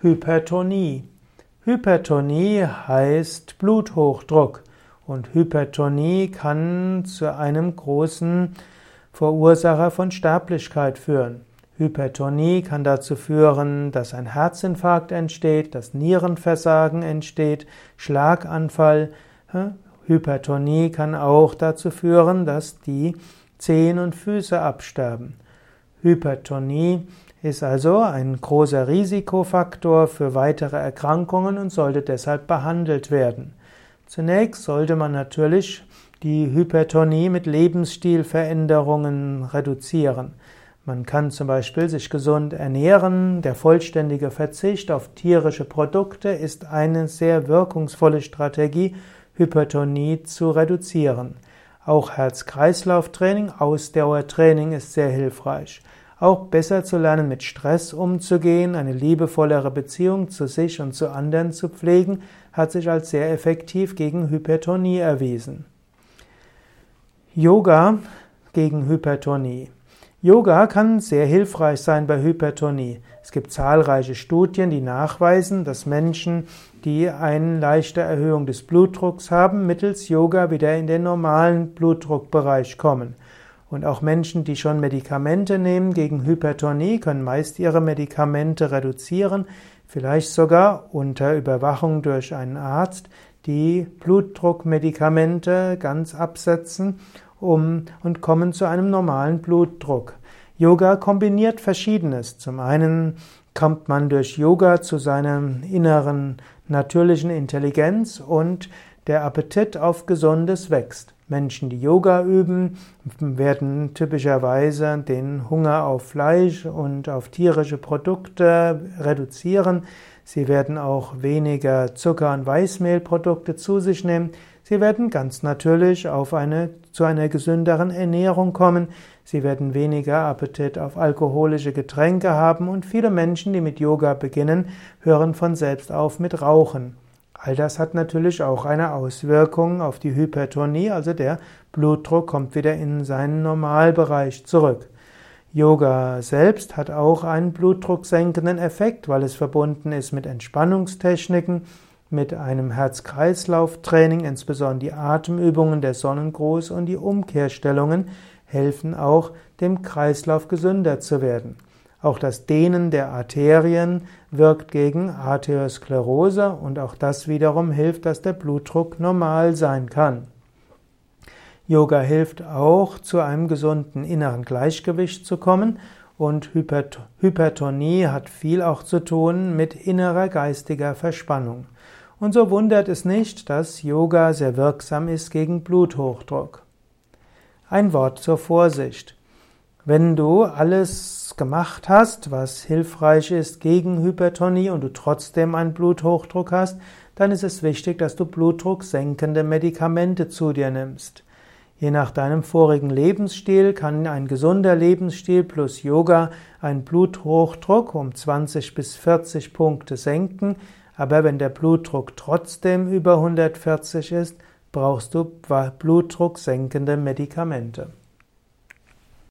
Hypertonie. Hypertonie heißt Bluthochdruck und Hypertonie kann zu einem großen Verursacher von Sterblichkeit führen. Hypertonie kann dazu führen, dass ein Herzinfarkt entsteht, dass Nierenversagen entsteht, Schlaganfall. Hypertonie kann auch dazu führen, dass die Zehen und Füße absterben. Hypertonie ist also ein großer Risikofaktor für weitere Erkrankungen und sollte deshalb behandelt werden. Zunächst sollte man natürlich die Hypertonie mit Lebensstilveränderungen reduzieren. Man kann zum Beispiel sich gesund ernähren. Der vollständige Verzicht auf tierische Produkte ist eine sehr wirkungsvolle Strategie, Hypertonie zu reduzieren. Auch Herz-Kreislauf-Training, Ausdauertraining ist sehr hilfreich. Auch besser zu lernen, mit Stress umzugehen, eine liebevollere Beziehung zu sich und zu anderen zu pflegen, hat sich als sehr effektiv gegen Hypertonie erwiesen. Yoga gegen Hypertonie. Yoga kann sehr hilfreich sein bei Hypertonie. Es gibt zahlreiche Studien, die nachweisen, dass Menschen, die eine leichte Erhöhung des Blutdrucks haben, mittels Yoga wieder in den normalen Blutdruckbereich kommen. Und auch Menschen, die schon Medikamente nehmen gegen Hypertonie, können meist ihre Medikamente reduzieren, vielleicht sogar unter Überwachung durch einen Arzt die Blutdruckmedikamente ganz absetzen um, und kommen zu einem normalen Blutdruck. Yoga kombiniert Verschiedenes. Zum einen kommt man durch Yoga zu seiner inneren natürlichen Intelligenz und der Appetit auf Gesundes wächst. Menschen, die Yoga üben, werden typischerweise den Hunger auf Fleisch und auf tierische Produkte reduzieren. Sie werden auch weniger Zucker- und Weißmehlprodukte zu sich nehmen. Sie werden ganz natürlich auf eine, zu einer gesünderen Ernährung kommen. Sie werden weniger Appetit auf alkoholische Getränke haben und viele Menschen, die mit Yoga beginnen, hören von selbst auf mit Rauchen. All das hat natürlich auch eine Auswirkung auf die Hypertonie, also der Blutdruck kommt wieder in seinen Normalbereich zurück. Yoga selbst hat auch einen blutdrucksenkenden Effekt, weil es verbunden ist mit Entspannungstechniken, mit einem Herz-Kreislauf-Training, insbesondere die Atemübungen, der Sonnengruß und die Umkehrstellungen helfen auch, dem Kreislauf gesünder zu werden. Auch das Dehnen der Arterien wirkt gegen Arteriosklerose und auch das wiederum hilft, dass der Blutdruck normal sein kann. Yoga hilft auch, zu einem gesunden inneren Gleichgewicht zu kommen und Hypertonie hat viel auch zu tun mit innerer geistiger Verspannung. Und so wundert es nicht, dass Yoga sehr wirksam ist gegen Bluthochdruck. Ein Wort zur Vorsicht. Wenn du alles gemacht hast, was hilfreich ist gegen Hypertonie und du trotzdem einen Bluthochdruck hast, dann ist es wichtig, dass du blutdrucksenkende Medikamente zu dir nimmst. Je nach deinem vorigen Lebensstil kann ein gesunder Lebensstil plus Yoga einen Bluthochdruck um 20 bis 40 Punkte senken, aber wenn der Blutdruck trotzdem über 140 ist, brauchst du blutdrucksenkende Medikamente.